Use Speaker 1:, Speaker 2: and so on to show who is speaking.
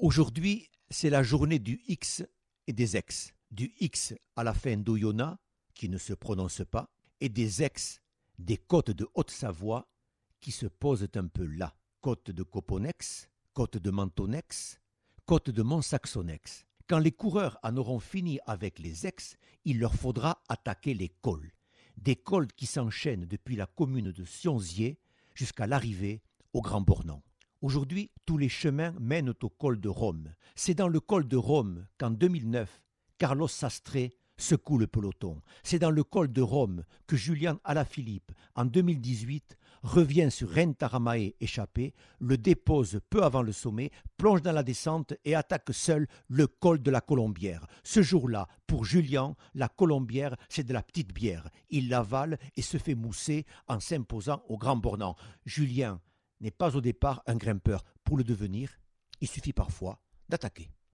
Speaker 1: Aujourd'hui, c'est la journée du X et des ex. Du X à la fin d'Oyonnax, qui ne se prononce pas, et des ex des côtes de Haute-Savoie qui se posent un peu là. Côte de Coponex, côte de Mentonex, côte de Montsaxonex. Quand les coureurs en auront fini avec les ex, il leur faudra attaquer les cols. Des cols qui s'enchaînent depuis la commune de Sionzier jusqu'à l'arrivée au Grand Bornand. Aujourd'hui, tous les chemins mènent au col de Rome. C'est dans le col de Rome qu'en 2009, Carlos Sastre secoue le peloton. C'est dans le col de Rome que Julian Alaphilippe, en 2018, revient sur Rentaramae échappé, le dépose peu avant le sommet, plonge dans la descente et attaque seul le col de la Colombière. Ce jour-là, pour Julian, la Colombière, c'est de la petite bière. Il l'avale et se fait mousser en s'imposant au grand bornant. Julien n'est pas au départ un grimpeur. Pour le devenir, il suffit parfois d'attaquer.